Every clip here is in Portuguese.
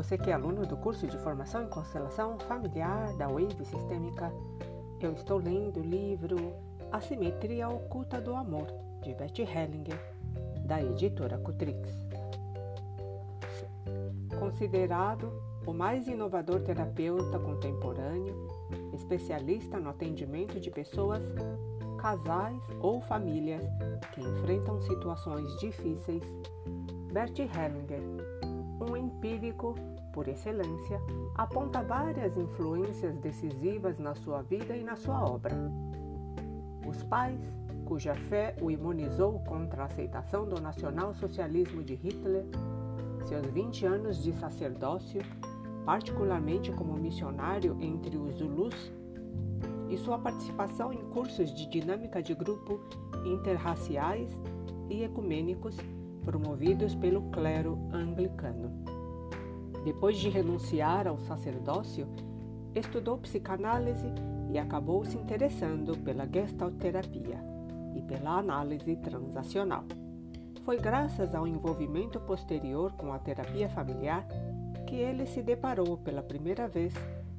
Você que é aluno do curso de formação em constelação familiar da Wave Sistêmica, eu estou lendo o livro A Simetria Oculta do Amor, de Betty Hellinger, da editora Cutrix. Considerado o mais inovador terapeuta contemporâneo, especialista no atendimento de pessoas, casais ou famílias que enfrentam situações difíceis, Bert Hellinger, um empírico por excelência, aponta várias influências decisivas na sua vida e na sua obra. Os pais, cuja fé o imunizou contra a aceitação do nacional-socialismo de Hitler, seus 20 anos de sacerdócio particularmente como missionário entre os Zulus, e sua participação em cursos de dinâmica de grupo interraciais e ecumênicos promovidos pelo clero anglicano. Depois de renunciar ao sacerdócio, estudou psicanálise e acabou se interessando pela gestalterapia e pela análise transacional. Foi graças ao envolvimento posterior com a terapia familiar que ele se deparou pela primeira vez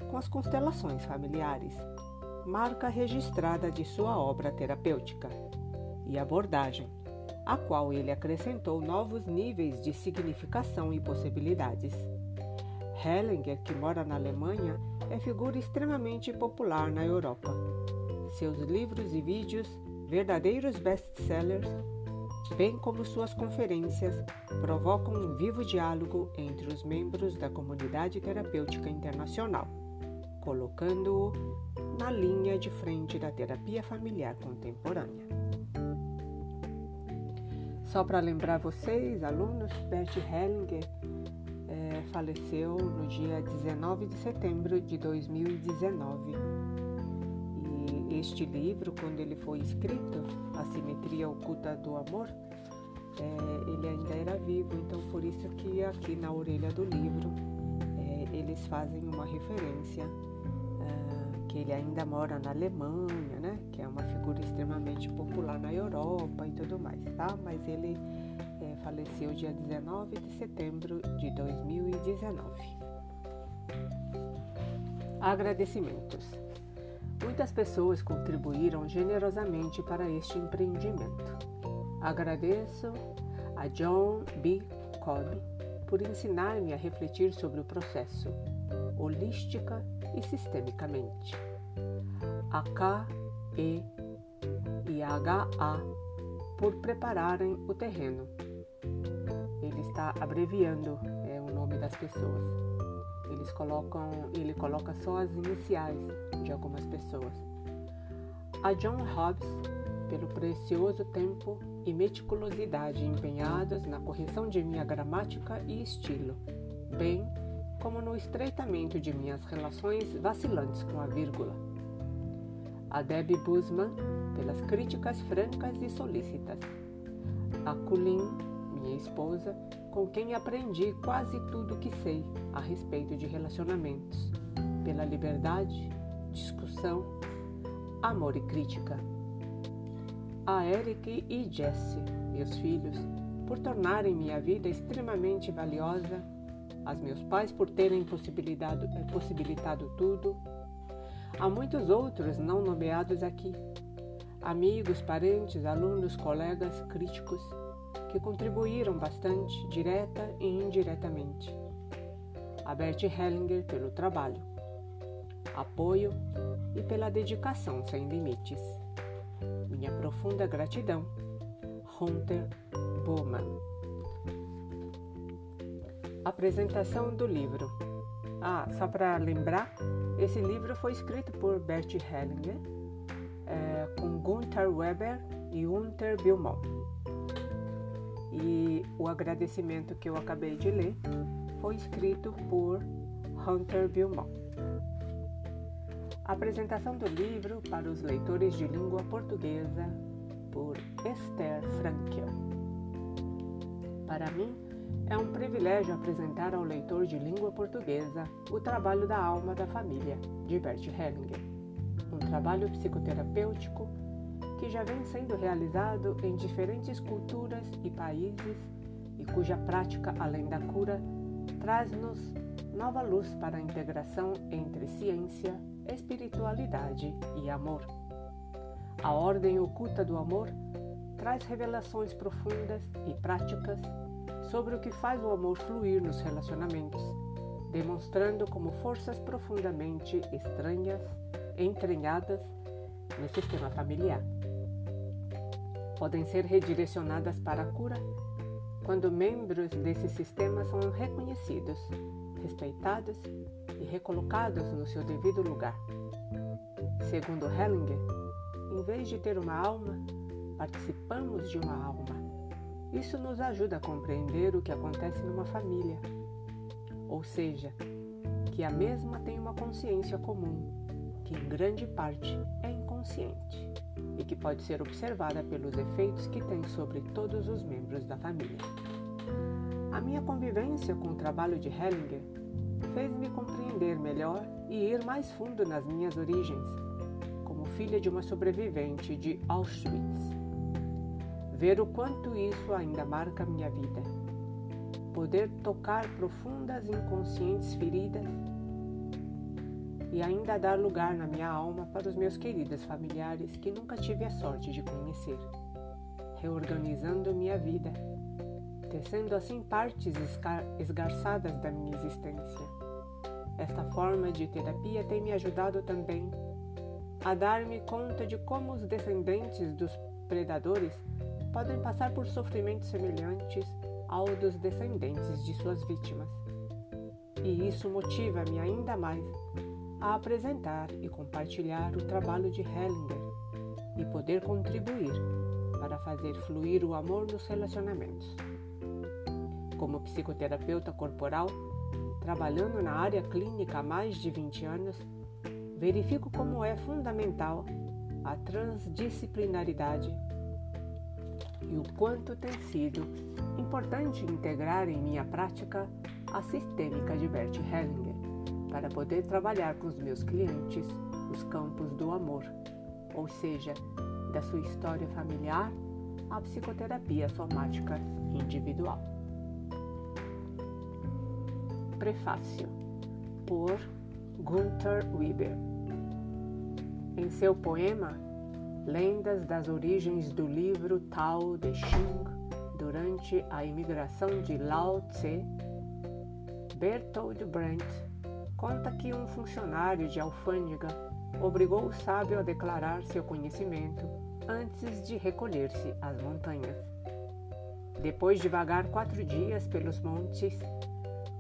com as constelações familiares, marca registrada de sua obra terapêutica, e abordagem, a qual ele acrescentou novos níveis de significação e possibilidades. Hellinger, que mora na Alemanha, é figura extremamente popular na Europa. Seus livros e vídeos, verdadeiros best-sellers, bem como suas conferências, provocam um vivo diálogo entre os membros da comunidade terapêutica internacional, colocando-o na linha de frente da terapia familiar contemporânea. Só para lembrar vocês, alunos, Bert Hellinger é, faleceu no dia 19 de setembro de 2019. E este livro, quando ele foi escrito, A Simetria Oculta do Amor, é, ele ainda era vivo, então por isso que aqui na orelha do livro é, eles fazem uma referência que ele ainda mora na Alemanha, né? Que é uma figura extremamente popular na Europa e tudo mais, tá? Mas ele é, faleceu dia 19 de setembro de 2019. Agradecimentos. Muitas pessoas contribuíram generosamente para este empreendimento. Agradeço a John B. Cobb por ensinar-me a refletir sobre o processo, holística e sistemicamente. A K, E A por prepararem o terreno. Ele está abreviando é, o nome das pessoas. Eles colocam, ele coloca só as iniciais de algumas pessoas. A John Hobbs pelo precioso tempo e meticulosidade empenhados na correção de minha gramática e estilo, bem como no estreitamento de minhas relações vacilantes com a vírgula. A Debbie Busman, pelas críticas francas e solícitas. A Colin, minha esposa, com quem aprendi quase tudo o que sei a respeito de relacionamentos, pela liberdade, discussão, amor e crítica a Eric e Jesse, meus filhos, por tornarem minha vida extremamente valiosa, a meus pais por terem possibilitado, possibilitado tudo, a muitos outros não nomeados aqui, amigos, parentes, alunos, colegas, críticos, que contribuíram bastante, direta e indiretamente. A Bert Hellinger pelo trabalho, apoio e pela dedicação sem limites. Minha profunda gratidão. Hunter Bowman. Apresentação do livro. Ah, só para lembrar, esse livro foi escrito por Bert Hellinger é, com Gunther Weber e Hunter Billmont. E o agradecimento que eu acabei de ler foi escrito por Hunter Billmont. Apresentação do livro para os leitores de língua portuguesa por Esther Frankel. Para mim, é um privilégio apresentar ao leitor de língua portuguesa o trabalho da alma da família, de Bert Hellinger. Um trabalho psicoterapêutico que já vem sendo realizado em diferentes culturas e países e cuja prática, além da cura, traz-nos nova luz para a integração entre ciência, espiritualidade e amor. A ordem oculta do amor traz revelações profundas e práticas sobre o que faz o amor fluir nos relacionamentos, demonstrando como forças profundamente estranhas, entranhadas no sistema familiar. Podem ser redirecionadas para a cura quando membros desse sistema são reconhecidos, respeitados e recolocados no seu devido lugar. Segundo Hellinger, em vez de ter uma alma, participamos de uma alma. Isso nos ajuda a compreender o que acontece numa família, ou seja, que a mesma tem uma consciência comum, que em grande parte é inconsciente e que pode ser observada pelos efeitos que tem sobre todos os membros da família. A minha convivência com o trabalho de Hellinger fez-me compreender melhor e ir mais fundo nas minhas origens, como filha de uma sobrevivente de Auschwitz. Ver o quanto isso ainda marca minha vida. Poder tocar profundas inconscientes feridas e ainda dar lugar na minha alma para os meus queridos familiares que nunca tive a sorte de conhecer, reorganizando minha vida, tecendo assim partes esgarçadas da minha existência. Esta forma de terapia tem me ajudado também a dar-me conta de como os descendentes dos predadores podem passar por sofrimentos semelhantes ao dos descendentes de suas vítimas. E isso motiva-me ainda mais a apresentar e compartilhar o trabalho de Hellinger e poder contribuir para fazer fluir o amor nos relacionamentos. Como psicoterapeuta corporal, trabalhando na área clínica há mais de 20 anos, verifico como é fundamental a transdisciplinaridade e o quanto tem sido importante integrar em minha prática a sistêmica de Bert Hellinger para poder trabalhar com os meus clientes os campos do amor, ou seja, da sua história familiar à psicoterapia somática individual. Prefácio por Gunther Weber. Em seu poema Lendas das Origens do livro Tao Te Ching durante a imigração de Lao Tse, Bertold Brecht conta que um funcionário de alfândega obrigou o sábio a declarar seu conhecimento antes de recolher-se às montanhas. Depois de vagar quatro dias pelos montes,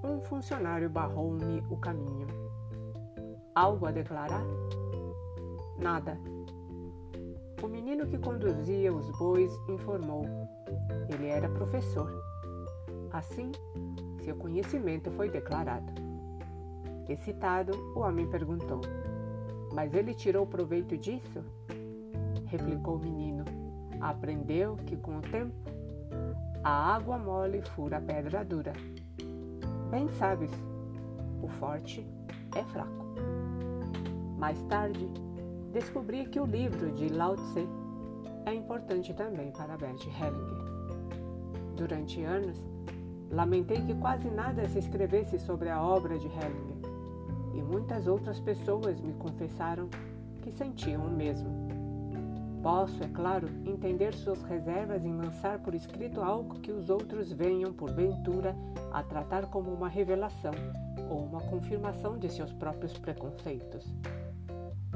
um funcionário barrou-me o caminho. Algo a declarar? Nada. O menino que conduzia os bois informou. Ele era professor. Assim, seu conhecimento foi declarado. Excitado, o homem perguntou: Mas ele tirou proveito disso? Replicou o menino: Aprendeu que com o tempo a água mole fura a pedra dura. Bem sabes, o forte é fraco. Mais tarde, descobri que o livro de Lao Tse é importante também para Bert Hellinger. Durante anos, lamentei que quase nada se escrevesse sobre a obra de Hellinger e muitas outras pessoas me confessaram que sentiam o mesmo. Posso, é claro, entender suas reservas em lançar por escrito algo que os outros venham, porventura, a tratar como uma revelação ou uma confirmação de seus próprios preconceitos.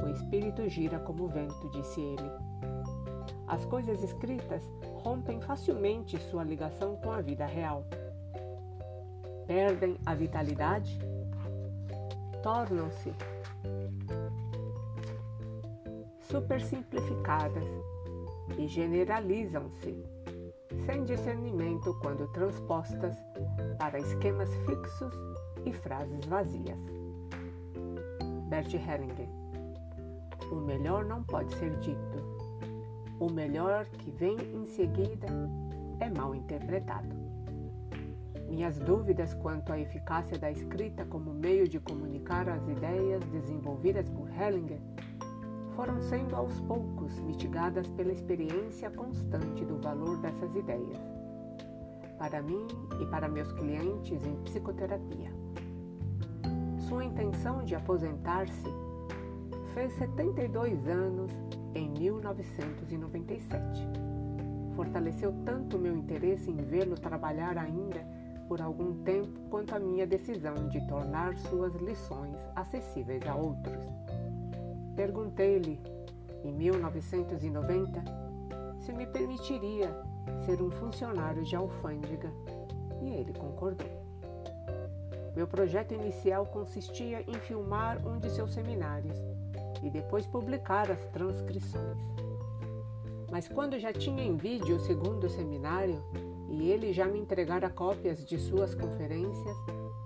O espírito gira como o vento, disse ele. As coisas escritas rompem facilmente sua ligação com a vida real. Perdem a vitalidade tornam-se supersimplificadas e generalizam-se sem discernimento quando transpostas para esquemas fixos e frases vazias. Bert Hellinger O melhor não pode ser dito. O melhor que vem em seguida é mal interpretado. Minhas dúvidas quanto à eficácia da escrita como meio de comunicar as ideias desenvolvidas por Hellinger foram sendo aos poucos mitigadas pela experiência constante do valor dessas ideias. para mim e para meus clientes em psicoterapia. Sua intenção de aposentar-se fez 72 anos em 1997. Fortaleceu tanto meu interesse em vê-lo trabalhar ainda por algum tempo quanto a minha decisão de tornar suas lições acessíveis a outros. Perguntei-lhe, em 1990, se me permitiria ser um funcionário de alfândega e ele concordou. Meu projeto inicial consistia em filmar um de seus seminários e depois publicar as transcrições. Mas quando já tinha em vídeo o segundo seminário e ele já me entregara cópias de suas conferências,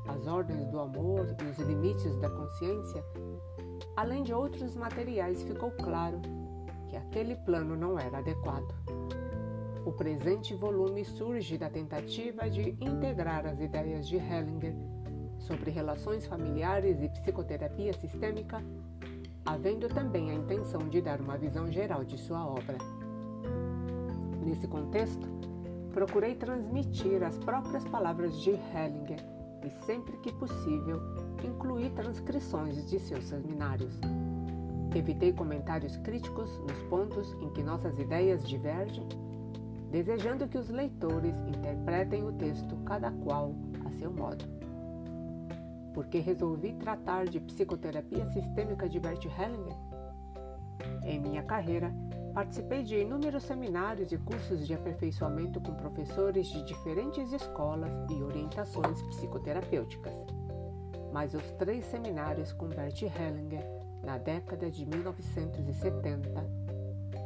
As Ordens do Amor e os Limites da Consciência, além de outros materiais, ficou claro que aquele plano não era adequado. O presente volume surge da tentativa de integrar as ideias de Hellinger sobre relações familiares e psicoterapia sistêmica, havendo também a intenção de dar uma visão geral de sua obra. Nesse contexto, procurei transmitir as próprias palavras de Hellinger e, sempre que possível, incluir transcrições de seus seminários. Evitei comentários críticos nos pontos em que nossas ideias divergem, desejando que os leitores interpretem o texto cada qual a seu modo. Porque resolvi tratar de psicoterapia sistêmica de Bert Hellinger? Em minha carreira, Participei de inúmeros seminários e cursos de aperfeiçoamento com professores de diferentes escolas e orientações psicoterapêuticas. Mas os três seminários com Bert Hellinger na década de 1970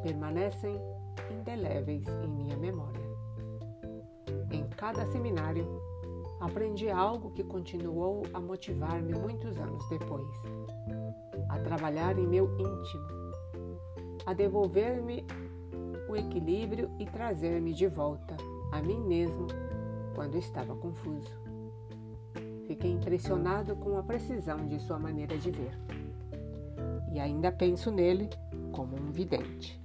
permanecem indeléveis em minha memória. Em cada seminário, aprendi algo que continuou a motivar-me muitos anos depois, a trabalhar em meu íntimo a devolver-me o equilíbrio e trazer-me de volta a mim mesmo quando estava confuso. Fiquei impressionado com a precisão de sua maneira de ver. E ainda penso nele como um vidente.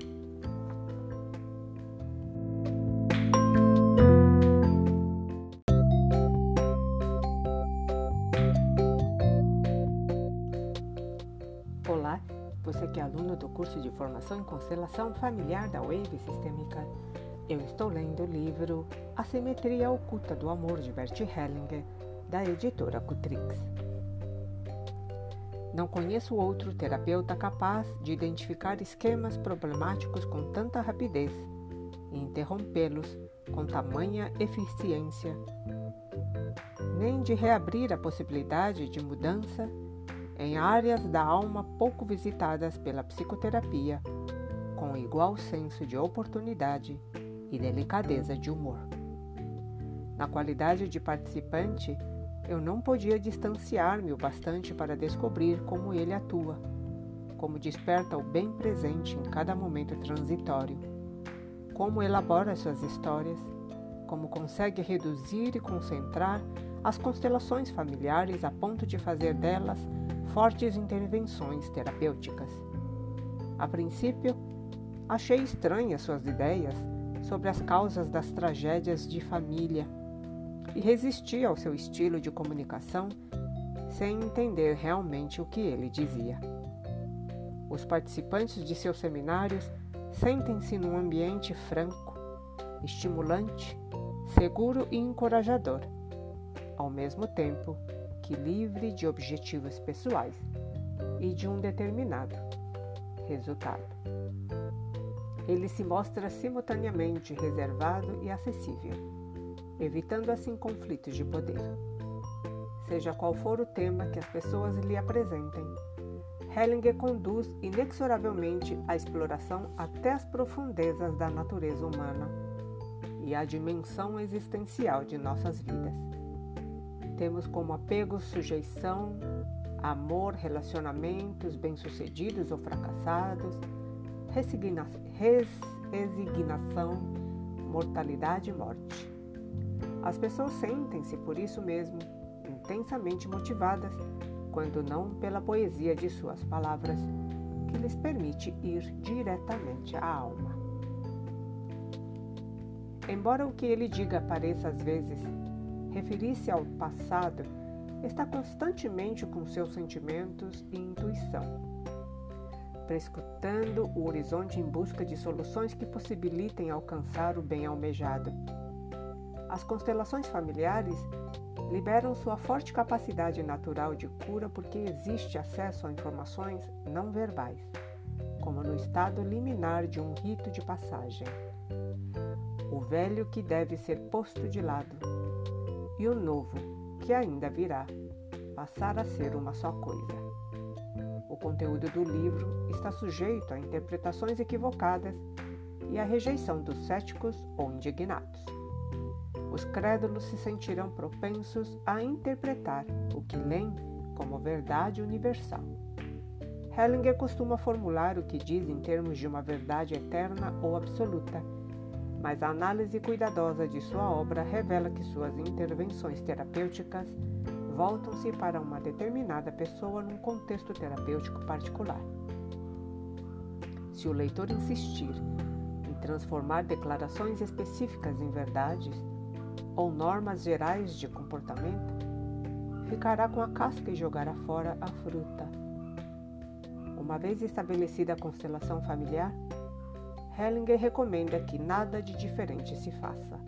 Curso de formação em constelação familiar da Wave Sistêmica, eu estou lendo o livro A Simetria Oculta do Amor de Bert Hellinger, da editora Cutrix. Não conheço outro terapeuta capaz de identificar esquemas problemáticos com tanta rapidez e interrompê-los com tamanha eficiência, nem de reabrir a possibilidade de mudança em áreas da alma pouco visitadas pela psicoterapia, com igual senso de oportunidade e delicadeza de humor. Na qualidade de participante, eu não podia distanciar-me o bastante para descobrir como ele atua, como desperta o bem presente em cada momento transitório, como elabora suas histórias, como consegue reduzir e concentrar as constelações familiares a ponto de fazer delas fortes intervenções terapêuticas. A princípio, achei estranhas suas ideias sobre as causas das tragédias de família e resisti ao seu estilo de comunicação sem entender realmente o que ele dizia. Os participantes de seus seminários sentem-se num ambiente franco, estimulante, seguro e encorajador, ao mesmo tempo que livre de objetivos pessoais e de um determinado resultado. Ele se mostra simultaneamente reservado e acessível, evitando assim conflitos de poder. Seja qual for o tema que as pessoas lhe apresentem, Hellinger conduz inexoravelmente a exploração até as profundezas da natureza humana e a dimensão existencial de nossas vidas. Temos como apego sujeição, amor, relacionamentos bem-sucedidos ou fracassados, resigna resignação, mortalidade e morte. As pessoas sentem-se por isso mesmo intensamente motivadas, quando não pela poesia de suas palavras, que lhes permite ir diretamente à alma. embora o que ele diga pareça às vezes referir-se ao passado, está constantemente com seus sentimentos e intuição, prescrutando o horizonte em busca de soluções que possibilitem alcançar o bem almejado. As constelações familiares liberam sua forte capacidade natural de cura porque existe acesso a informações não verbais, como no estado liminar de um rito de passagem. O velho que deve ser posto de lado e o novo que ainda virá passar a ser uma só coisa. O conteúdo do livro está sujeito a interpretações equivocadas e à rejeição dos céticos ou indignados. Os crédulos se sentirão propensos a interpretar o que leem como verdade universal. Hellinger costuma formular o que diz em termos de uma verdade eterna ou absoluta, mas a análise cuidadosa de sua obra revela que suas intervenções terapêuticas voltam-se para uma determinada pessoa num contexto terapêutico particular. Se o leitor insistir em transformar declarações específicas em verdades ou normas gerais de comportamento, ficará com a casca e jogará fora a fruta. Uma vez estabelecida a constelação familiar, Hellinger recomenda que nada de diferente se faça,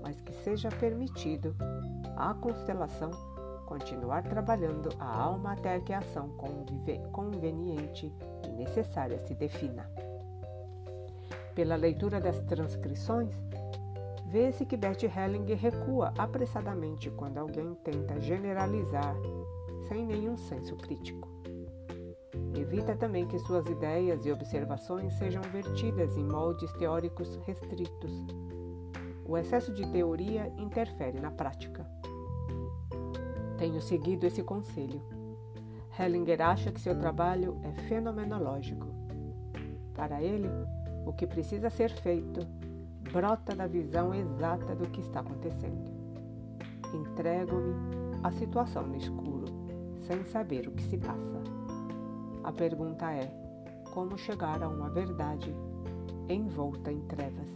mas que seja permitido à constelação continuar trabalhando a alma até que a ação conveniente e necessária se defina. Pela leitura das transcrições, vê-se que Bert Hellinger recua apressadamente quando alguém tenta generalizar sem nenhum senso crítico. Evita também que suas ideias e observações sejam vertidas em moldes teóricos restritos. O excesso de teoria interfere na prática. Tenho seguido esse conselho. Hellinger acha que seu trabalho é fenomenológico. Para ele, o que precisa ser feito brota da visão exata do que está acontecendo. Entrego-me à situação no escuro, sem saber o que se passa. A pergunta é: como chegar a uma verdade envolta em trevas?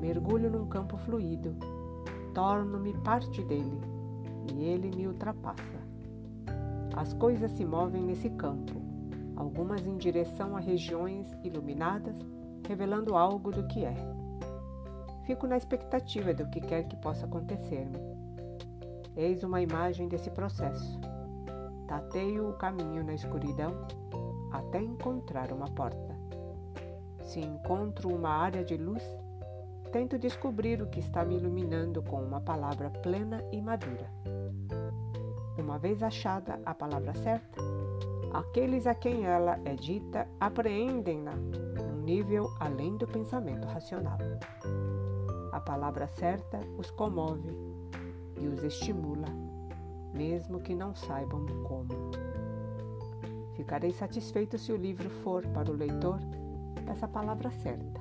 Mergulho num campo fluido, torno-me parte dele e ele me ultrapassa. As coisas se movem nesse campo, algumas em direção a regiões iluminadas, revelando algo do que é. Fico na expectativa do que quer que possa acontecer-me. Eis uma imagem desse processo Tateio o caminho na escuridão até encontrar uma porta. Se encontro uma área de luz, tento descobrir o que está me iluminando com uma palavra plena e madura. Uma vez achada a palavra certa, aqueles a quem ela é dita apreendem-na num nível além do pensamento racional. A palavra certa os comove e os estimula mesmo que não saibam como. Ficarei satisfeito se o livro for para o leitor essa palavra certa.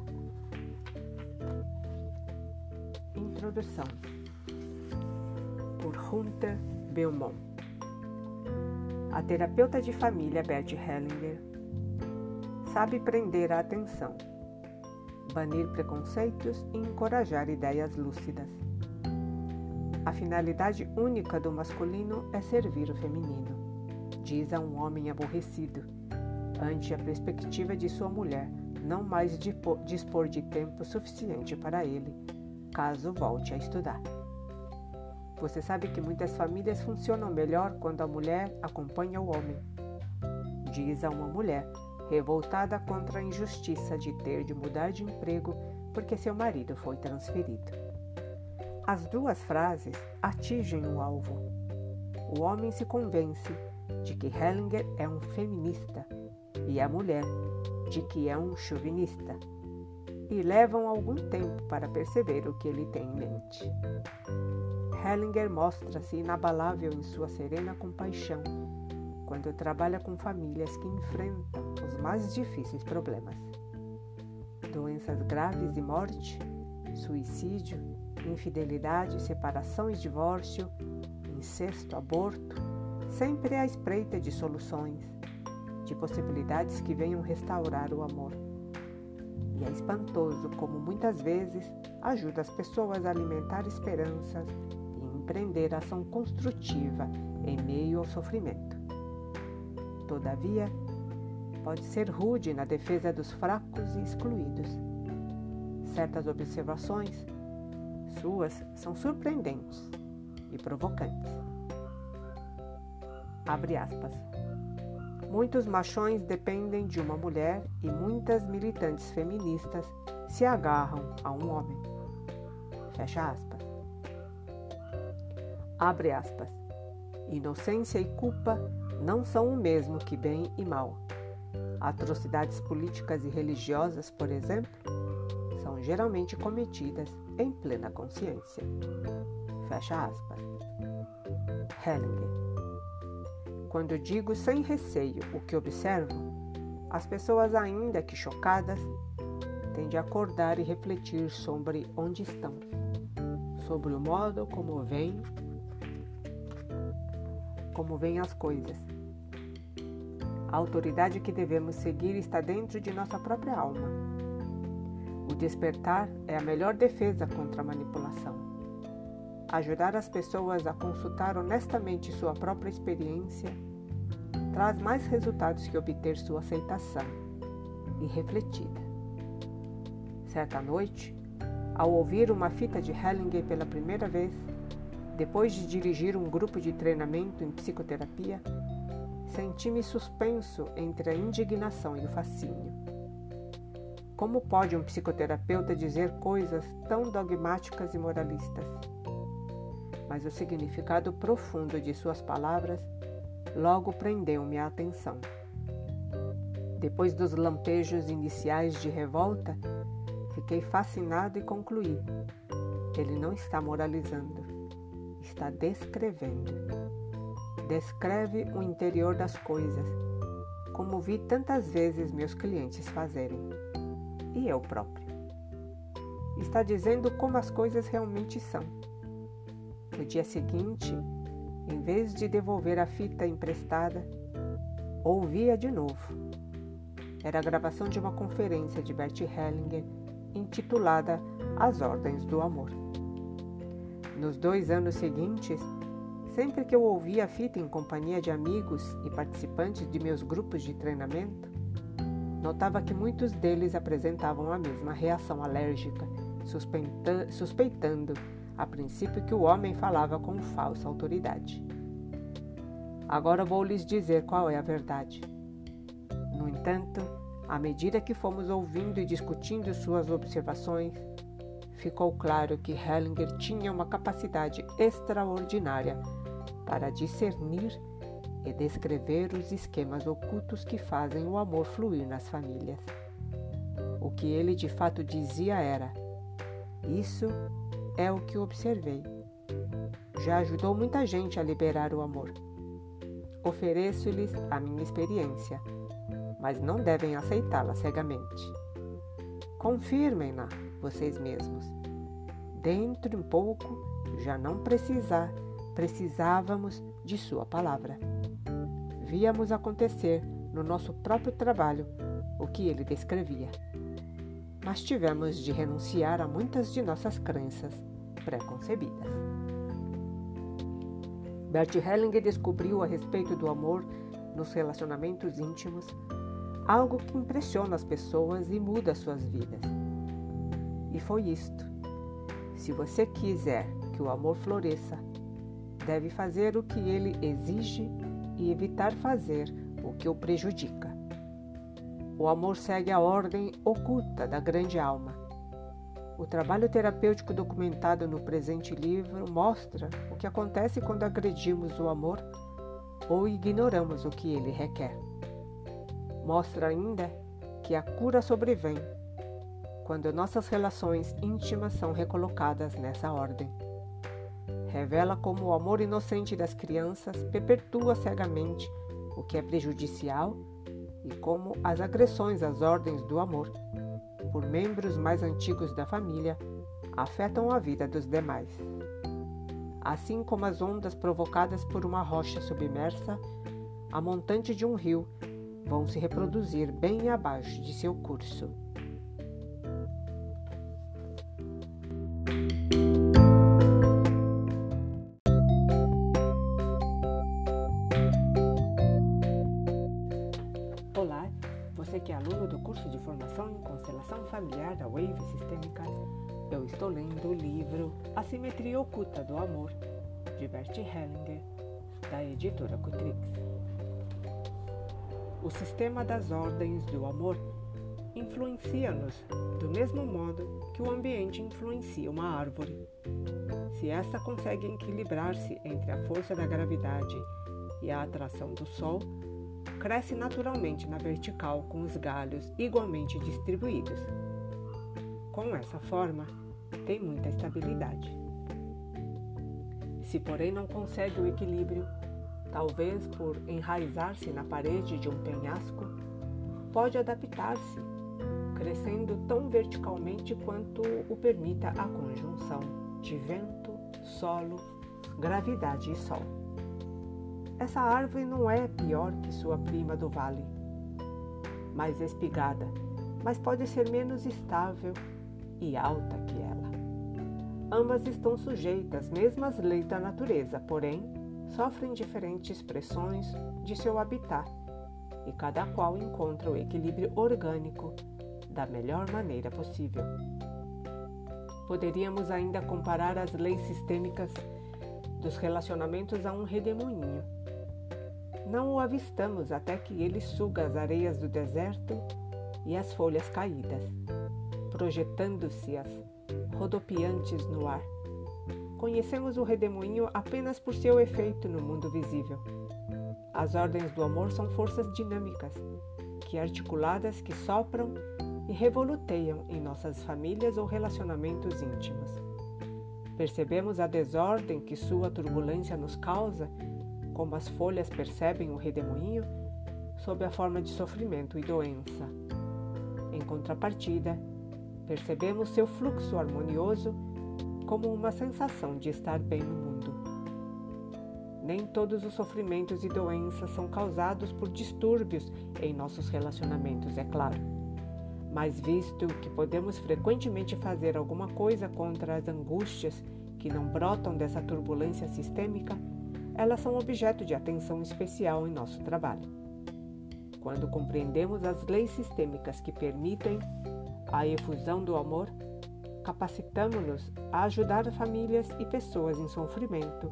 Introdução por Hunter Belmont. A terapeuta de família Bert Hellinger sabe prender a atenção, banir preconceitos e encorajar ideias lúcidas. A finalidade única do masculino é servir o feminino, diz a um homem aborrecido, ante a perspectiva de sua mulher não mais dispor de tempo suficiente para ele, caso volte a estudar. Você sabe que muitas famílias funcionam melhor quando a mulher acompanha o homem, diz a uma mulher revoltada contra a injustiça de ter de mudar de emprego porque seu marido foi transferido. As duas frases atingem o alvo. O homem se convence de que Hellinger é um feminista e a mulher de que é um chauvinista, e levam algum tempo para perceber o que ele tem em mente. Hellinger mostra-se inabalável em sua serena compaixão quando trabalha com famílias que enfrentam os mais difíceis problemas. Doenças graves e morte, suicídio, infidelidade, separação e divórcio, incesto, aborto, sempre à espreita de soluções, de possibilidades que venham restaurar o amor. E é espantoso como muitas vezes ajuda as pessoas a alimentar esperanças e empreender ação construtiva em meio ao sofrimento. Todavia, pode ser rude na defesa dos fracos e excluídos. Certas observações suas são surpreendentes e provocantes. Abre aspas. Muitos machões dependem de uma mulher e muitas militantes feministas se agarram a um homem. Fecha aspas. Abre aspas. Inocência e culpa não são o mesmo que bem e mal. Atrocidades políticas e religiosas, por exemplo, são geralmente cometidas em plena consciência. Fecha aspas. Hellinger. Quando digo sem receio o que observo, as pessoas, ainda que chocadas, têm de acordar e refletir sobre onde estão, sobre o modo como vêm, como vêm as coisas. A autoridade que devemos seguir está dentro de nossa própria alma. Despertar é a melhor defesa contra a manipulação. Ajudar as pessoas a consultar honestamente sua própria experiência traz mais resultados que obter sua aceitação e refletida. Certa noite, ao ouvir uma fita de Hellinger pela primeira vez, depois de dirigir um grupo de treinamento em psicoterapia, senti-me suspenso entre a indignação e o fascínio. Como pode um psicoterapeuta dizer coisas tão dogmáticas e moralistas? Mas o significado profundo de suas palavras logo prendeu-me a atenção. Depois dos lampejos iniciais de revolta, fiquei fascinado e concluí: ele não está moralizando, está descrevendo. Descreve o interior das coisas, como vi tantas vezes meus clientes fazerem, e eu próprio. Está dizendo como as coisas realmente são. No dia seguinte, em vez de devolver a fita emprestada, ouvia de novo. Era a gravação de uma conferência de Bert Hellinger intitulada As Ordens do Amor. Nos dois anos seguintes, sempre que eu ouvia a fita em companhia de amigos e participantes de meus grupos de treinamento, notava que muitos deles apresentavam a mesma reação alérgica, suspeitando a princípio que o homem falava com falsa autoridade. Agora vou lhes dizer qual é a verdade. No entanto, à medida que fomos ouvindo e discutindo suas observações, ficou claro que Hellinger tinha uma capacidade extraordinária para discernir e descrever os esquemas ocultos que fazem o amor fluir nas famílias. O que ele de fato dizia era: Isso é o que observei. Já ajudou muita gente a liberar o amor. Ofereço-lhes a minha experiência, mas não devem aceitá-la cegamente. Confirmem-na vocês mesmos. Dentro de um pouco, já não precisar, precisávamos de sua palavra. Víamos acontecer no nosso próprio trabalho o que ele descrevia mas tivemos de renunciar a muitas de nossas crenças preconcebidas. Bert Hellinger descobriu a respeito do amor nos relacionamentos íntimos algo que impressiona as pessoas e muda suas vidas. E foi isto. Se você quiser que o amor floresça, deve fazer o que ele exige e evitar fazer o que o prejudica. O amor segue a ordem oculta da grande alma. O trabalho terapêutico documentado no presente livro mostra o que acontece quando agredimos o amor ou ignoramos o que ele requer. Mostra ainda que a cura sobrevém quando nossas relações íntimas são recolocadas nessa ordem. Revela como o amor inocente das crianças perpetua cegamente o que é prejudicial e como as agressões às ordens do amor por membros mais antigos da família afetam a vida dos demais. Assim como as ondas provocadas por uma rocha submersa, a montante de um rio vão se reproduzir bem abaixo de seu curso. Eu estou lendo o livro A Simetria Oculta do Amor, de Bert Hellinger, da editora Cutrix. O sistema das ordens do amor influencia-nos do mesmo modo que o ambiente influencia uma árvore. Se esta consegue equilibrar-se entre a força da gravidade e a atração do Sol, cresce naturalmente na vertical com os galhos igualmente distribuídos. Com essa forma, tem muita estabilidade. Se, porém, não consegue o equilíbrio, talvez por enraizar-se na parede de um penhasco, pode adaptar-se, crescendo tão verticalmente quanto o permita a conjunção de vento, solo, gravidade e sol. Essa árvore não é pior que sua prima do vale, mais espigada, mas pode ser menos estável e alta que ela. Ambas estão sujeitas às mesmas leis da natureza, porém, sofrem diferentes pressões de seu habitat e cada qual encontra o equilíbrio orgânico da melhor maneira possível. Poderíamos ainda comparar as leis sistêmicas dos relacionamentos a um redemoinho. Não o avistamos até que ele suga as areias do deserto e as folhas caídas, projetando-se-as rodopiantes no ar. Conhecemos o redemoinho apenas por seu efeito no mundo visível. As ordens do amor são forças dinâmicas, que articuladas que sopram e revoluteiam em nossas famílias ou relacionamentos íntimos. Percebemos a desordem que sua turbulência nos causa, como as folhas percebem o redemoinho, sob a forma de sofrimento e doença. Em contrapartida, percebemos seu fluxo harmonioso como uma sensação de estar bem no mundo. Nem todos os sofrimentos e doenças são causados por distúrbios em nossos relacionamentos, é claro. Mas visto que podemos frequentemente fazer alguma coisa contra as angústias que não brotam dessa turbulência sistêmica, elas são objeto de atenção especial em nosso trabalho. Quando compreendemos as leis sistêmicas que permitem a efusão do amor, capacitamos-nos a ajudar famílias e pessoas em sofrimento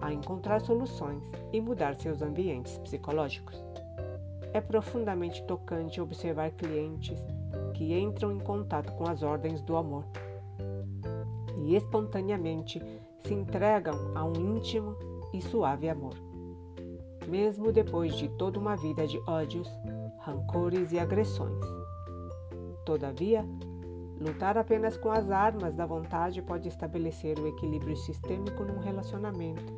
a encontrar soluções e mudar seus ambientes psicológicos. É profundamente tocante observar clientes que entram em contato com as ordens do amor e espontaneamente se entregam a um íntimo e suave amor. Mesmo depois de toda uma vida de ódios, rancores e agressões. Todavia, lutar apenas com as armas da vontade pode estabelecer o equilíbrio sistêmico num relacionamento,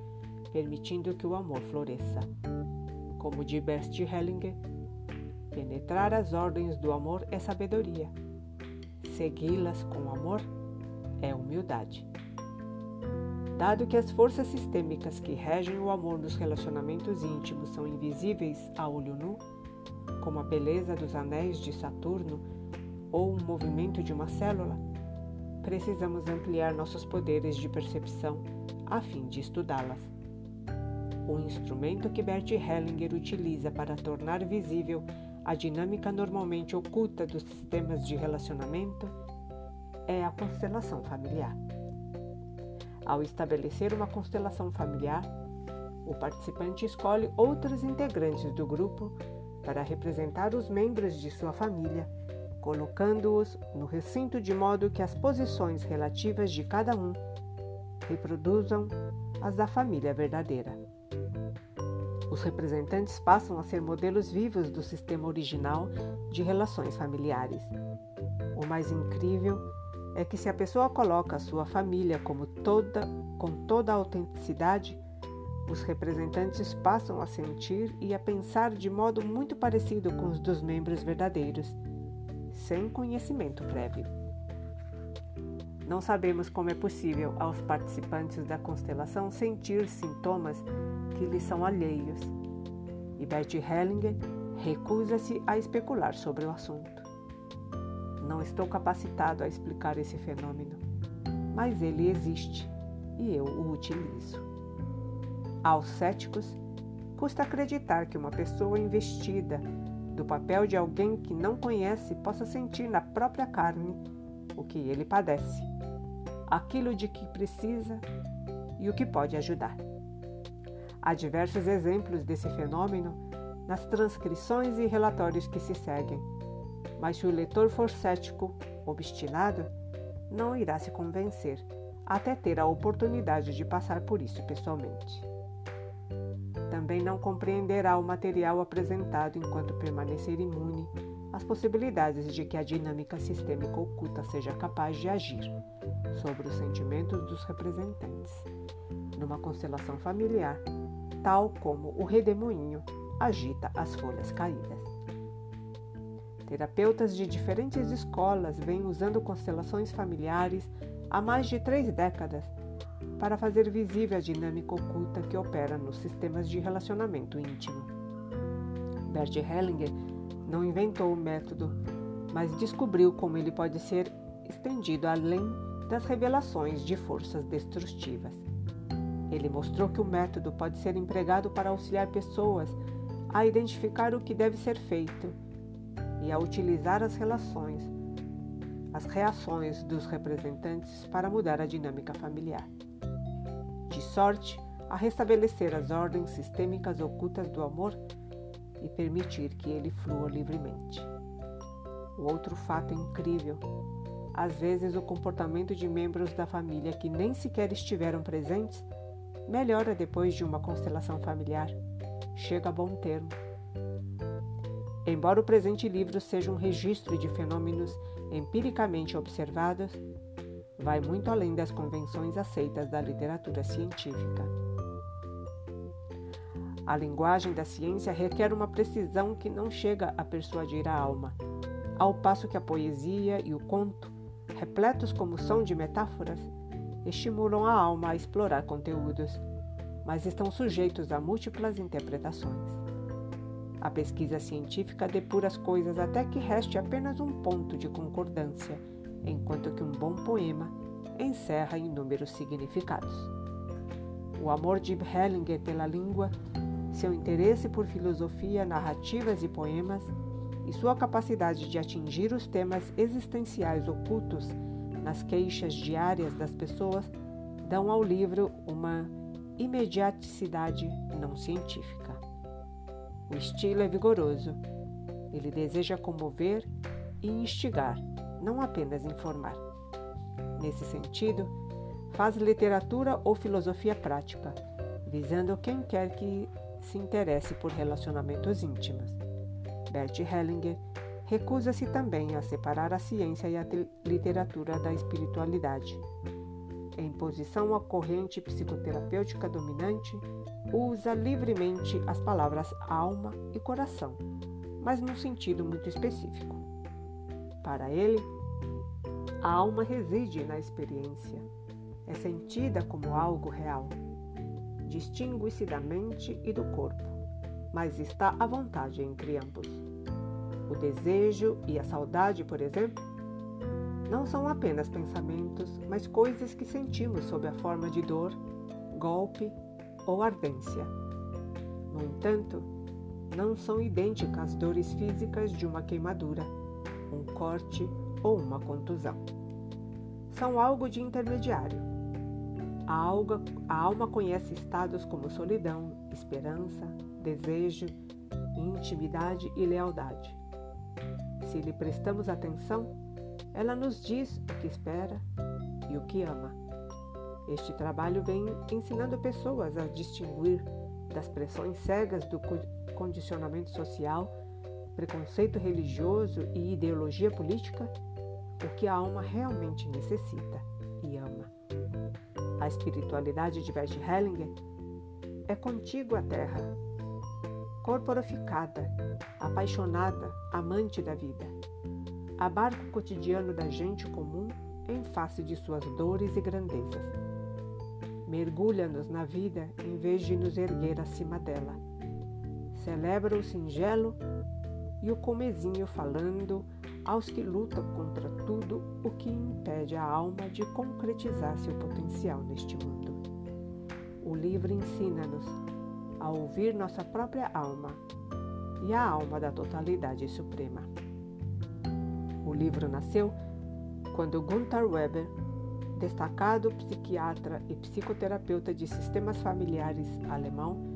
permitindo que o amor floresça. Como diz Bert Hellinger, penetrar as ordens do amor é sabedoria. Segui-las com amor é humildade. Dado que as forças sistêmicas que regem o amor nos relacionamentos íntimos são invisíveis a olho nu, como a beleza dos anéis de Saturno ou um movimento de uma célula, precisamos ampliar nossos poderes de percepção a fim de estudá-las. O instrumento que Bert Hellinger utiliza para tornar visível a dinâmica normalmente oculta dos sistemas de relacionamento é a constelação familiar. Ao estabelecer uma constelação familiar, o participante escolhe outros integrantes do grupo para representar os membros de sua família colocando-os no recinto de modo que as posições relativas de cada um reproduzam as da família verdadeira. Os representantes passam a ser modelos vivos do sistema original de relações familiares. O mais incrível é que se a pessoa coloca a sua família como toda, com toda a autenticidade, os representantes passam a sentir e a pensar de modo muito parecido com os dos membros verdadeiros sem conhecimento prévio. Não sabemos como é possível aos participantes da constelação sentir sintomas que lhes são alheios, e Bert Hellinger recusa-se a especular sobre o assunto. Não estou capacitado a explicar esse fenômeno, mas ele existe e eu o utilizo. Aos céticos, custa acreditar que uma pessoa investida do papel de alguém que não conhece possa sentir na própria carne o que ele padece, aquilo de que precisa e o que pode ajudar. Há diversos exemplos desse fenômeno nas transcrições e relatórios que se seguem, mas se o leitor for cético, obstinado, não irá se convencer até ter a oportunidade de passar por isso pessoalmente. Também não compreenderá o material apresentado enquanto permanecer imune às possibilidades de que a dinâmica sistêmica oculta seja capaz de agir sobre os sentimentos dos representantes, numa constelação familiar, tal como o redemoinho agita as folhas caídas. Terapeutas de diferentes escolas vêm usando constelações familiares há mais de três décadas para fazer visível a dinâmica oculta que opera nos sistemas de relacionamento íntimo. Bert Hellinger não inventou o método, mas descobriu como ele pode ser estendido além das revelações de forças destrutivas. Ele mostrou que o método pode ser empregado para auxiliar pessoas a identificar o que deve ser feito e a utilizar as relações, as reações dos representantes para mudar a dinâmica familiar. Sorte a restabelecer as ordens sistêmicas ocultas do amor e permitir que ele flua livremente. O outro fato incrível às vezes o comportamento de membros da família que nem sequer estiveram presentes melhora depois de uma constelação familiar chega a bom termo. Embora o presente livro seja um registro de fenômenos empiricamente observados, vai muito além das convenções aceitas da literatura científica. A linguagem da ciência requer uma precisão que não chega a persuadir a alma, ao passo que a poesia e o conto, repletos como são de metáforas, estimulam a alma a explorar conteúdos mas estão sujeitos a múltiplas interpretações. A pesquisa científica depura as coisas até que reste apenas um ponto de concordância, enquanto que um bom poema encerra inúmeros significados. O amor de Hellinger pela língua, seu interesse por filosofia, narrativas e poemas e sua capacidade de atingir os temas existenciais ocultos nas queixas diárias das pessoas dão ao livro uma imediaticidade não científica. O estilo é vigoroso. Ele deseja comover e instigar, não apenas informar. Nesse sentido, faz literatura ou filosofia prática, visando quem quer que se interesse por relacionamentos íntimos. Bert Hellinger recusa-se também a separar a ciência e a literatura da espiritualidade em posição à corrente psicoterapêutica dominante, usa livremente as palavras alma e coração, mas num sentido muito específico. Para ele, a alma reside na experiência, é sentida como algo real, distingue-se da mente e do corpo, mas está à vontade entre ambos. O desejo e a saudade, por exemplo, não são apenas pensamentos, mas coisas que sentimos sob a forma de dor, golpe ou ardência. No entanto, não são idênticas às dores físicas de uma queimadura, um corte ou uma contusão. São algo de intermediário. A, alga, a alma conhece estados como solidão, esperança, desejo, intimidade e lealdade. Se lhe prestamos atenção, ela nos diz o que espera e o que ama. Este trabalho vem ensinando pessoas a distinguir das pressões cegas do condicionamento social, preconceito religioso e ideologia política o que a alma realmente necessita e ama. A espiritualidade de Bert Hellinger é contigo a terra, corporificada, apaixonada, amante da vida abarca o cotidiano da gente comum em face de suas dores e grandezas. Mergulha-nos na vida em vez de nos erguer acima dela. Celebra o singelo e o comezinho falando aos que lutam contra tudo o que impede a alma de concretizar seu potencial neste mundo. O livro ensina-nos a ouvir nossa própria alma, e a alma da totalidade suprema. O livro nasceu quando Gunther Weber, destacado psiquiatra e psicoterapeuta de sistemas familiares alemão,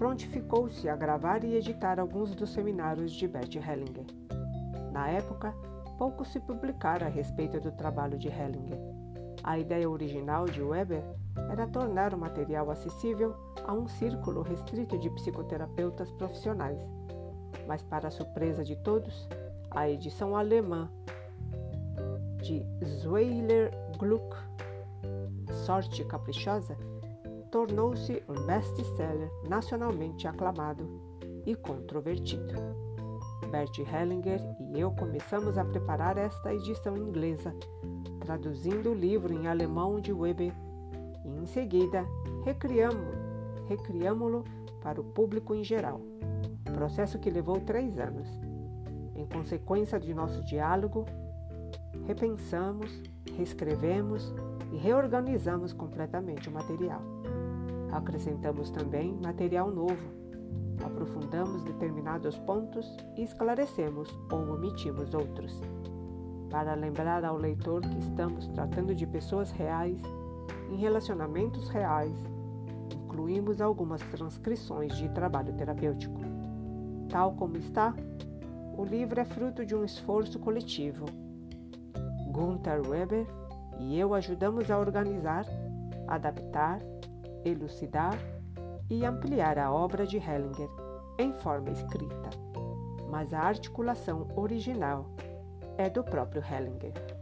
prontificou-se a gravar e editar alguns dos seminários de Bert Hellinger. Na época, pouco se publicara a respeito do trabalho de Hellinger. A ideia original de Weber era tornar o material acessível a um círculo restrito de psicoterapeutas profissionais. Mas, para a surpresa de todos, a edição alemã de Zweiler Gluck, Sorte Caprichosa, tornou-se um best-seller nacionalmente aclamado e controvertido. Bert Hellinger e eu começamos a preparar esta edição inglesa, traduzindo o livro em alemão de Weber e, em seguida, recriamo-lo para o público em geral, processo que levou três anos. Em consequência de nosso diálogo, repensamos, reescrevemos e reorganizamos completamente o material. Acrescentamos também material novo, aprofundamos determinados pontos e esclarecemos ou omitimos outros. Para lembrar ao leitor que estamos tratando de pessoas reais, em relacionamentos reais, incluímos algumas transcrições de trabalho terapêutico. Tal como está, o livro é fruto de um esforço coletivo. Gunther Weber e eu ajudamos a organizar, adaptar, elucidar e ampliar a obra de Hellinger em forma escrita, mas a articulação original é do próprio Hellinger.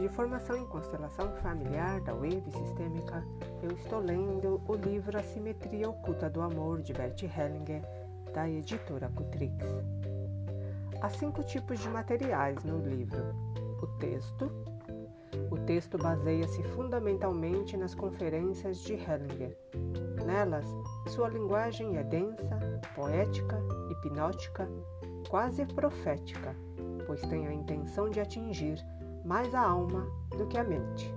De formação em constelação familiar da Wave Sistêmica, eu estou lendo o livro A Simetria Oculta do Amor de Bert Hellinger, da editora Cutrix. Há cinco tipos de materiais no livro: o texto. O texto baseia-se fundamentalmente nas conferências de Hellinger. Nelas, sua linguagem é densa, poética, hipnótica, quase profética pois tem a intenção de atingir mais a alma do que a mente.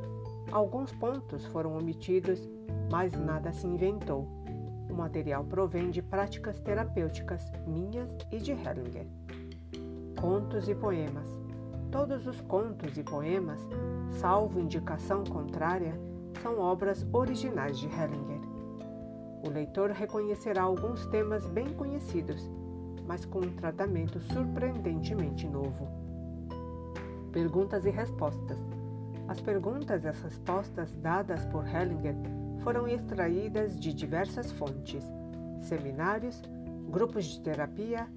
Alguns pontos foram omitidos, mas nada se inventou. O material provém de práticas terapêuticas minhas e de Hellinger. Contos e poemas. Todos os contos e poemas, salvo indicação contrária, são obras originais de Hellinger. O leitor reconhecerá alguns temas bem conhecidos mas com um tratamento surpreendentemente novo. Perguntas e respostas. As perguntas e as respostas dadas por Hellinger foram extraídas de diversas fontes: seminários, grupos de terapia,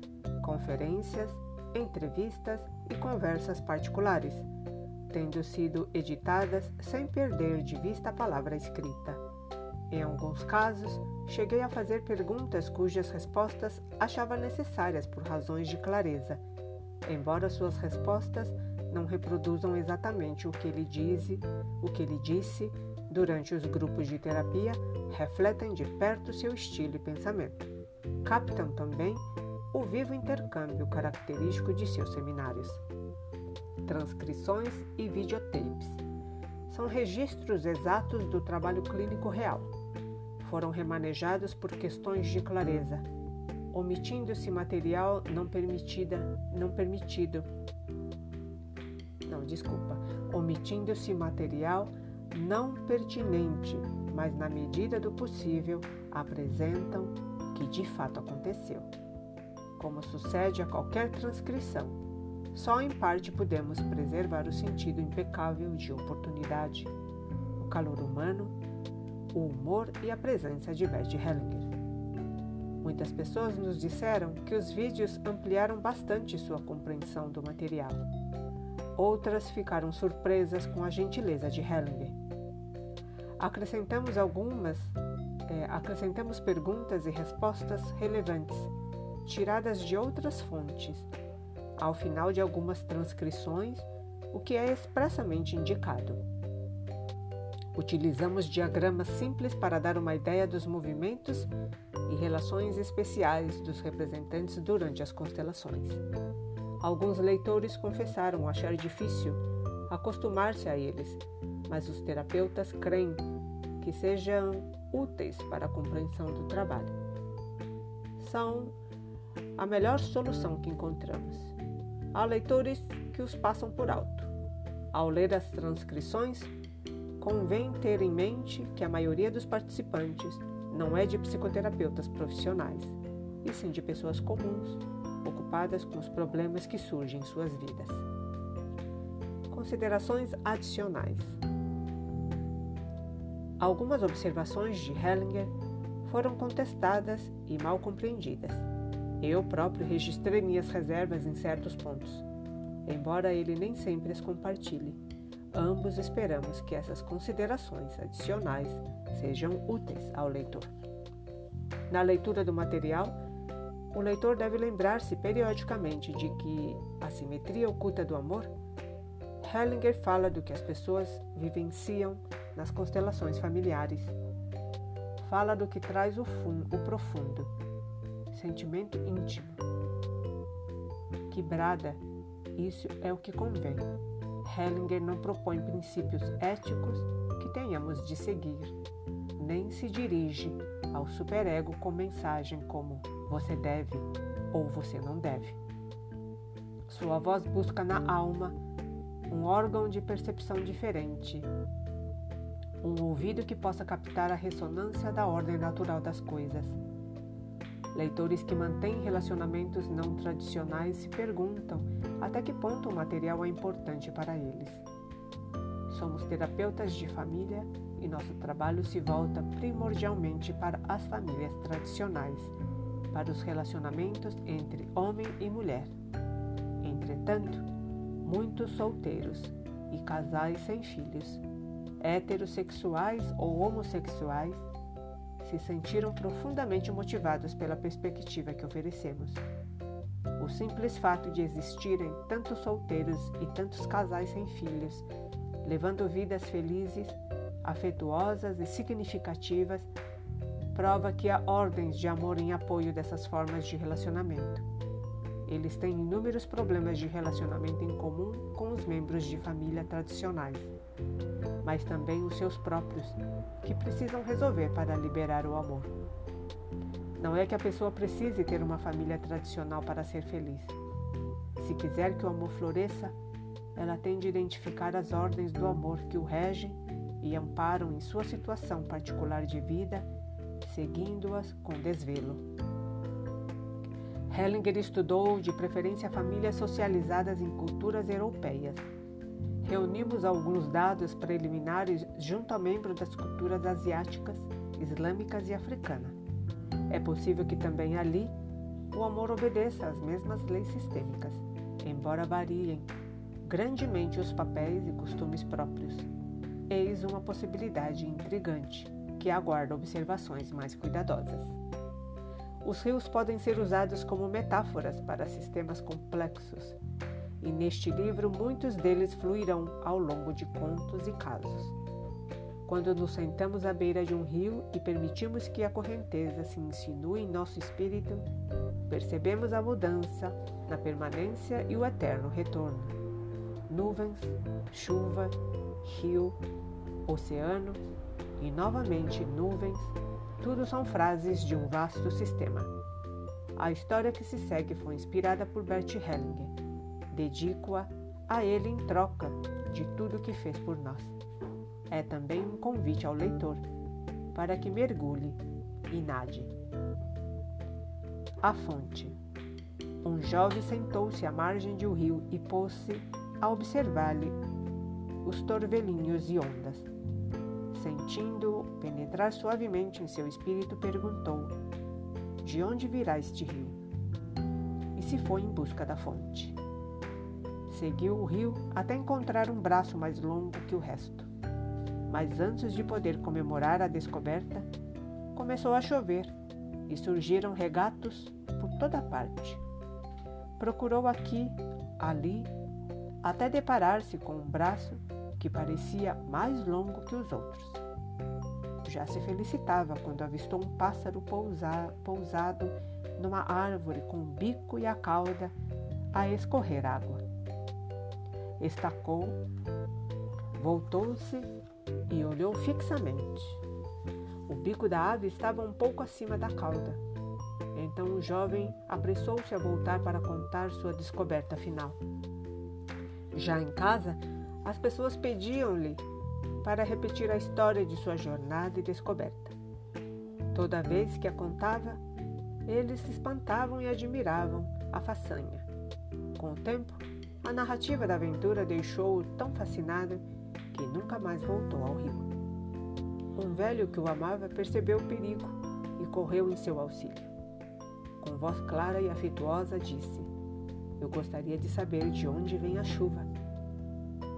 conferências, entrevistas e conversas particulares, tendo sido editadas sem perder de vista a palavra escrita. Em alguns casos, cheguei a fazer perguntas cujas respostas achava necessárias por razões de clareza, embora suas respostas não reproduzam exatamente o que ele diz, o que ele disse durante os grupos de terapia, refletem de perto seu estilo e pensamento. Captam também o vivo intercâmbio característico de seus seminários. Transcrições e videotapes são registros exatos do trabalho clínico real foram remanejados por questões de clareza, omitindo-se material não permitida, não permitido. Desculpa. Omitindo-se material não pertinente, mas na medida do possível apresentam o que de fato aconteceu. Como sucede a qualquer transcrição, só em parte podemos preservar o sentido impecável de oportunidade, o calor humano o humor e a presença de Bert Hellinger. Muitas pessoas nos disseram que os vídeos ampliaram bastante sua compreensão do material. Outras ficaram surpresas com a gentileza de Hellinger. Acrescentamos algumas, é, acrescentamos perguntas e respostas relevantes, tiradas de outras fontes, ao final de algumas transcrições, o que é expressamente indicado. Utilizamos diagramas simples para dar uma ideia dos movimentos e relações especiais dos representantes durante as constelações. Alguns leitores confessaram achar difícil acostumar-se a eles, mas os terapeutas creem que sejam úteis para a compreensão do trabalho. São a melhor solução que encontramos. Há leitores que os passam por alto. Ao ler as transcrições, convém ter em mente que a maioria dos participantes não é de psicoterapeutas profissionais, e sim de pessoas comuns, ocupadas com os problemas que surgem em suas vidas. Considerações adicionais. Algumas observações de Hellinger foram contestadas e mal compreendidas. Eu próprio registrei minhas reservas em certos pontos, embora ele nem sempre as compartilhe. Ambos esperamos que essas considerações adicionais sejam úteis ao leitor. Na leitura do material, o leitor deve lembrar-se periodicamente de que a simetria oculta do amor. Hellinger fala do que as pessoas vivenciam nas constelações familiares. Fala do que traz o, fundo, o profundo, sentimento íntimo, que brada, isso é o que convém. Hellinger não propõe princípios éticos que tenhamos de seguir, nem se dirige ao superego com mensagem como você deve ou você não deve. Sua voz busca na alma um órgão de percepção diferente, um ouvido que possa captar a ressonância da ordem natural das coisas. Leitores que mantêm relacionamentos não tradicionais se perguntam até que ponto o material é importante para eles. Somos terapeutas de família e nosso trabalho se volta primordialmente para as famílias tradicionais, para os relacionamentos entre homem e mulher. Entretanto, muitos solteiros e casais sem filhos, heterossexuais ou homossexuais, se sentiram profundamente motivados pela perspectiva que oferecemos. O simples fato de existirem tantos solteiros e tantos casais sem filhos, levando vidas felizes, afetuosas e significativas, prova que há ordens de amor em apoio dessas formas de relacionamento. Eles têm inúmeros problemas de relacionamento em comum com os membros de família tradicionais mas também os seus próprios, que precisam resolver para liberar o amor. Não é que a pessoa precise ter uma família tradicional para ser feliz. Se quiser que o amor floresça, ela tem de identificar as ordens do amor que o regem e amparam em sua situação particular de vida, seguindo-as com desvelo. Hellinger estudou de preferência famílias socializadas em culturas europeias reunimos alguns dados preliminares junto a membros das culturas asiáticas, islâmicas e africanas. É possível que também ali o amor obedeça às mesmas leis sistêmicas, embora variem grandemente os papéis e costumes próprios. Eis uma possibilidade intrigante que aguarda observações mais cuidadosas. Os rios podem ser usados como metáforas para sistemas complexos e neste livro muitos deles fluirão ao longo de contos e casos. Quando nos sentamos à beira de um rio e permitimos que a correnteza se insinue em nosso espírito, percebemos a mudança na permanência e o eterno retorno. Nuvens, chuva, rio, oceano e novamente nuvens, tudo são frases de um vasto sistema. A história que se segue foi inspirada por Bert Hellinger Dedico-a a Ele em troca de tudo que fez por nós. É também um convite ao leitor para que mergulhe e nade. A fonte. Um jovem sentou-se à margem de um rio e pôs-se a observar-lhe os torvelinhos e ondas. Sentindo-o penetrar suavemente em seu espírito, perguntou: De onde virá este rio? E se foi em busca da fonte. Seguiu o rio até encontrar um braço mais longo que o resto. Mas antes de poder comemorar a descoberta, começou a chover e surgiram regatos por toda parte. Procurou aqui, ali, até deparar-se com um braço que parecia mais longo que os outros. Já se felicitava quando avistou um pássaro pousado numa árvore com o bico e a cauda a escorrer água. Estacou, voltou-se e olhou fixamente. O bico da ave estava um pouco acima da cauda. Então o jovem apressou-se a voltar para contar sua descoberta final. Já em casa, as pessoas pediam-lhe para repetir a história de sua jornada e descoberta. Toda vez que a contava, eles se espantavam e admiravam a façanha. Com o tempo, a narrativa da aventura deixou-o tão fascinado que nunca mais voltou ao rio. Um velho que o amava percebeu o perigo e correu em seu auxílio. Com voz clara e afetuosa, disse: Eu gostaria de saber de onde vem a chuva.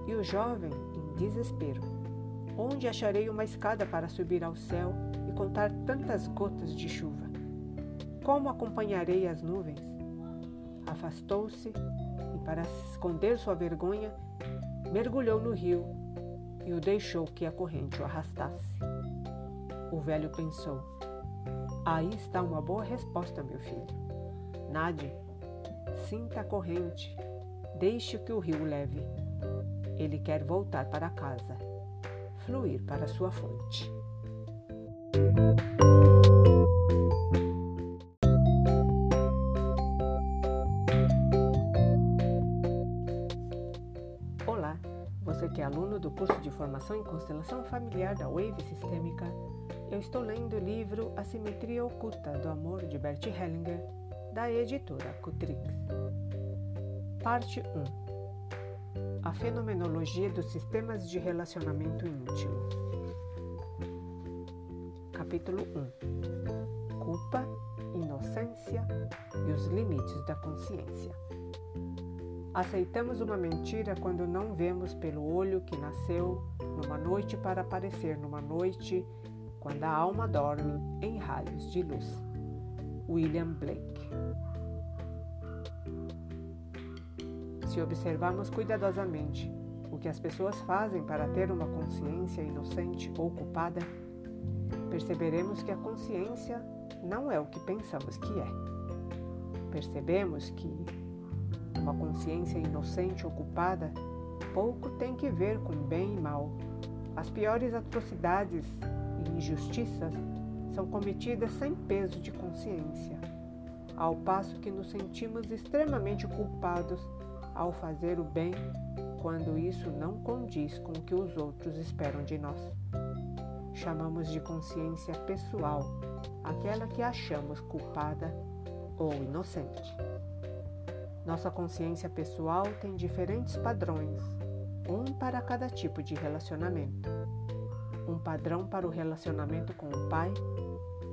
E o jovem, em desespero, onde acharei uma escada para subir ao céu e contar tantas gotas de chuva? Como acompanharei as nuvens? Afastou-se e, para esconder sua vergonha, mergulhou no rio e o deixou que a corrente o arrastasse. O velho pensou: Aí está uma boa resposta, meu filho. Nade, sinta a corrente, deixe que o rio leve. Ele quer voltar para casa, fluir para sua fonte. que é aluno do curso de formação em constelação familiar da Wave Sistêmica, eu estou lendo o livro A Simetria Oculta do Amor de Bert Hellinger, da editora Cutrix. Parte 1 A Fenomenologia dos Sistemas de Relacionamento Íntimo. Capítulo 1 Culpa, Inocência e os Limites da Consciência. Aceitamos uma mentira quando não vemos pelo olho que nasceu numa noite para aparecer numa noite quando a alma dorme em raios de luz. William Blake. Se observarmos cuidadosamente o que as pessoas fazem para ter uma consciência inocente ou culpada, perceberemos que a consciência não é o que pensamos que é. Percebemos que uma consciência inocente ocupada pouco tem que ver com bem e mal. As piores atrocidades e injustiças são cometidas sem peso de consciência, ao passo que nos sentimos extremamente culpados ao fazer o bem quando isso não condiz com o que os outros esperam de nós. Chamamos de consciência pessoal aquela que achamos culpada ou inocente. Nossa consciência pessoal tem diferentes padrões, um para cada tipo de relacionamento. Um padrão para o relacionamento com o pai,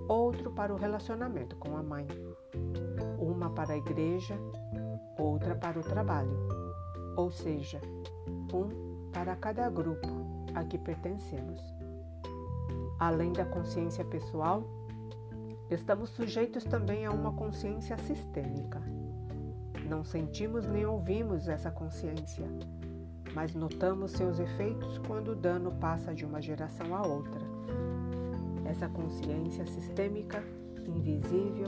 outro para o relacionamento com a mãe. Uma para a igreja, outra para o trabalho. Ou seja, um para cada grupo a que pertencemos. Além da consciência pessoal, estamos sujeitos também a uma consciência sistêmica não sentimos nem ouvimos essa consciência, mas notamos seus efeitos quando o dano passa de uma geração a outra. Essa consciência sistêmica, invisível,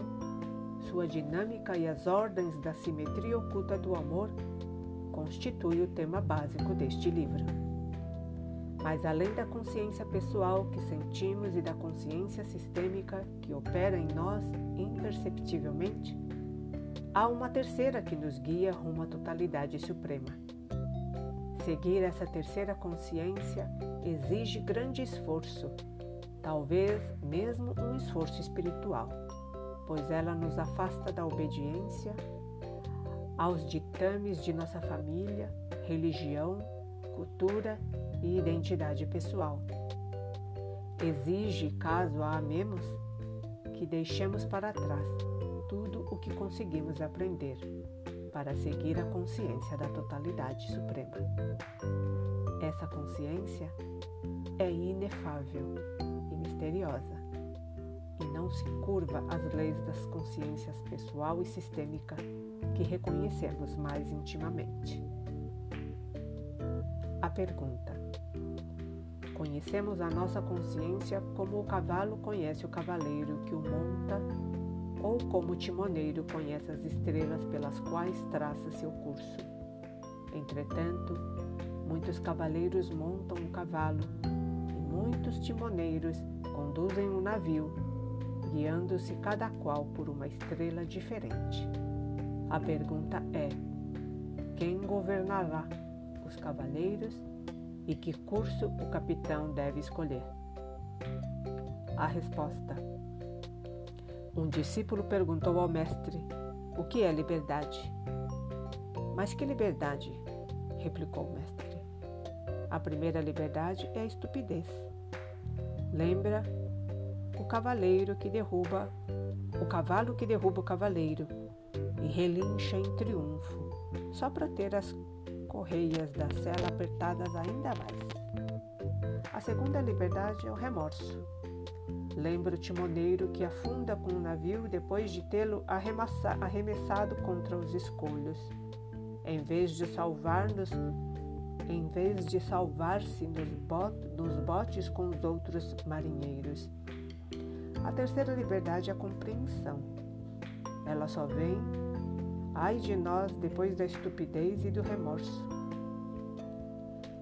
sua dinâmica e as ordens da simetria oculta do amor constitui o tema básico deste livro. Mas além da consciência pessoal que sentimos e da consciência sistêmica que opera em nós imperceptivelmente, Há uma terceira que nos guia rumo à totalidade suprema. Seguir essa terceira consciência exige grande esforço, talvez mesmo um esforço espiritual, pois ela nos afasta da obediência aos ditames de nossa família, religião, cultura e identidade pessoal. Exige, caso a amemos, que deixemos para trás tudo o que conseguimos aprender para seguir a consciência da totalidade suprema. Essa consciência é inefável e misteriosa e não se curva às leis das consciências pessoal e sistêmica que reconhecemos mais intimamente. a pergunta. Conhecemos a nossa consciência como o cavalo conhece o cavaleiro que o monta, ou como timoneiro conhece as estrelas pelas quais traça seu curso. Entretanto, muitos cavaleiros montam o cavalo e muitos timoneiros conduzem um navio, guiando-se cada qual por uma estrela diferente. A pergunta é: quem governará os cavaleiros e que curso o capitão deve escolher? A resposta: Um discípulo perguntou ao mestre: O que é liberdade? Mas que liberdade? replicou o mestre. A primeira liberdade é a estupidez. Lembra o cavaleiro que derruba o cavalo que derruba o cavaleiro e relincha em triunfo, só para ter as correias da cela apertadas ainda mais. A segunda liberdade é o remorso. Lembra o timoneiro que afunda com o navio depois de tê-lo arremessado contra os escolhos. Em vez de salvar-nos, em vez de salvar-se nos, bot nos botes com os outros marinheiros. A terceira liberdade é a compreensão. Ela só vem Ai de nós depois da estupidez e do remorso.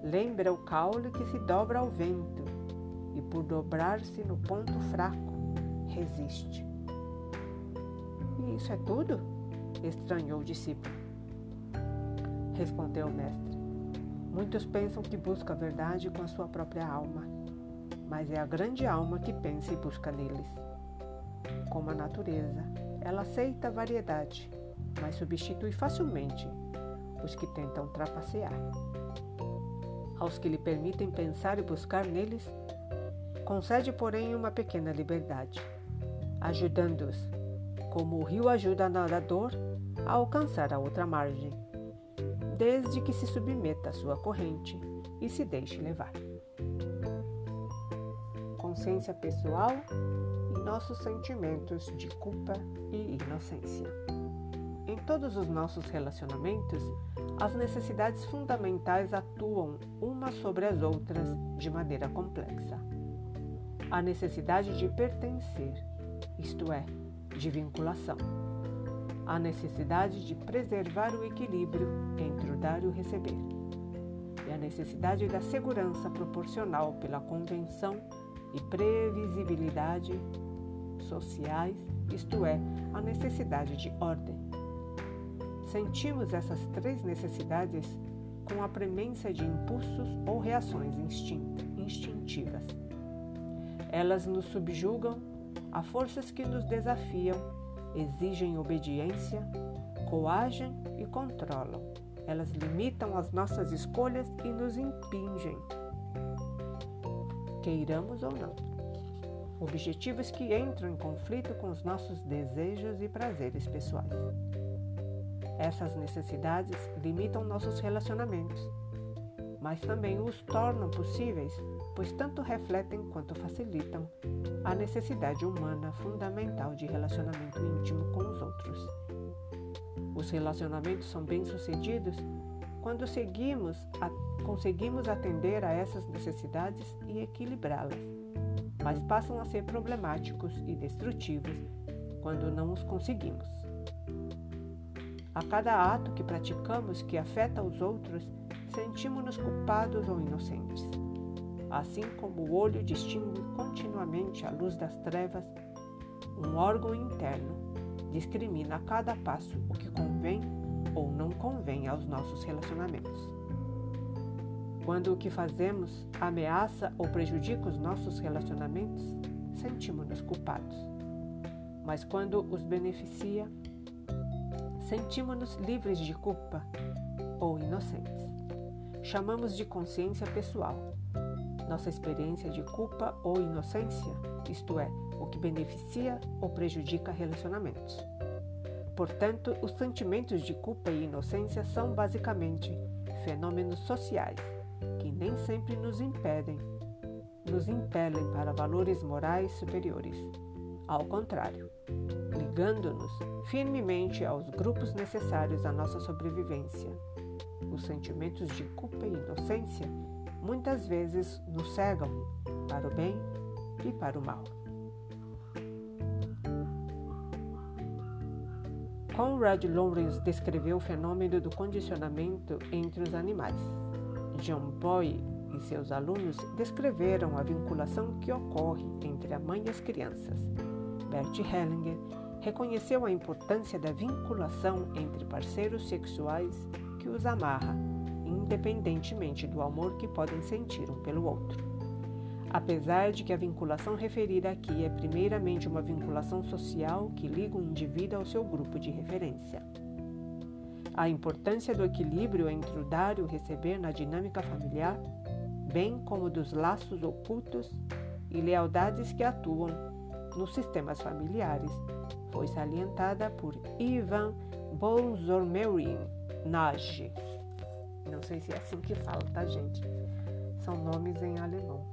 Lembra o caule que se dobra ao vento por dobrar-se no ponto fraco, resiste. E isso é tudo? estranhou o discípulo. Respondeu o mestre. Muitos pensam que busca a verdade com a sua própria alma, mas é a grande alma que pensa e busca neles. Como a natureza, ela aceita a variedade mas substitui facilmente os que tentam trapacear. Aos que lhe permitem pensar e buscar neles, concede, porém, uma pequena liberdade, ajudando-os, como o rio ajuda nadador a alcançar a outra margem, desde que se submeta à sua corrente e se deixe levar. Consciência pessoal e nossos sentimentos de culpa e inocência. Em todos os nossos relacionamentos, as necessidades fundamentais atuam umas sobre as outras de maneira complexa. A necessidade de pertencer, isto é, de vinculação. A necessidade de preservar o equilíbrio entre o dar e o receber. E a necessidade da segurança proporcional pela convenção e previsibilidade sociais, isto é, a necessidade de ordem. Sentimos essas três necessidades com a premência de impulsos ou reações instintivas. Elas nos subjugam a forças que nos desafiam, exigem obediência, coagem e controlam. Elas limitam as nossas escolhas e nos impingem, queiramos ou não. Objetivos que entram em conflito com os nossos desejos e prazeres pessoais. Essas necessidades limitam nossos relacionamentos, mas também os tornam possíveis, pois tanto refletem quanto facilitam a necessidade humana fundamental de relacionamento íntimo com os outros. Os relacionamentos são bem-sucedidos quando seguimos a, conseguimos atender a essas necessidades e equilibrá-las, mas passam a ser problemáticos e destrutivos quando não os conseguimos. A cada ato que praticamos que afeta os outros, sentimos-nos culpados ou inocentes. Assim como o olho distingue continuamente a luz das trevas, um órgão interno discrimina a cada passo o que convém ou não convém aos nossos relacionamentos. Quando o que fazemos ameaça ou prejudica os nossos relacionamentos, sentimos-nos culpados. Mas quando os beneficia, sentimos-nos livres de culpa ou inocentes. Chamamos de consciência pessoal. Nossa experiência de culpa ou inocência, isto é, o que beneficia ou prejudica relacionamentos. Portanto, os sentimentos de culpa e inocência são basicamente fenômenos sociais que nem sempre nos impedem, nos impelem para valores morais superiores. Ao contrário, ligando-nos firmemente aos grupos necessários à nossa sobrevivência, os sentimentos de culpa e inocência muitas vezes nos cegam para o bem e para o mal. Conrad Lawrence descreveu o fenômeno do condicionamento entre os animais. John Boy e seus alunos descreveram a vinculação que ocorre entre a mãe e as crianças. Bert Hellinger reconheceu a importância da vinculação entre parceiros sexuais que os amarra, independentemente do amor que podem sentir um pelo outro. Apesar de que a vinculação referida aqui é primeiramente uma vinculação social que liga o indivíduo ao seu grupo de referência. A importância do equilíbrio entre o dar e o receber na dinâmica familiar, bem como dos laços ocultos e lealdades que atuam nos sistemas familiares, foi salientada por Ivan Bolzormerin Nagy. Não sei se é assim que fala, tá, gente? São nomes em alemão.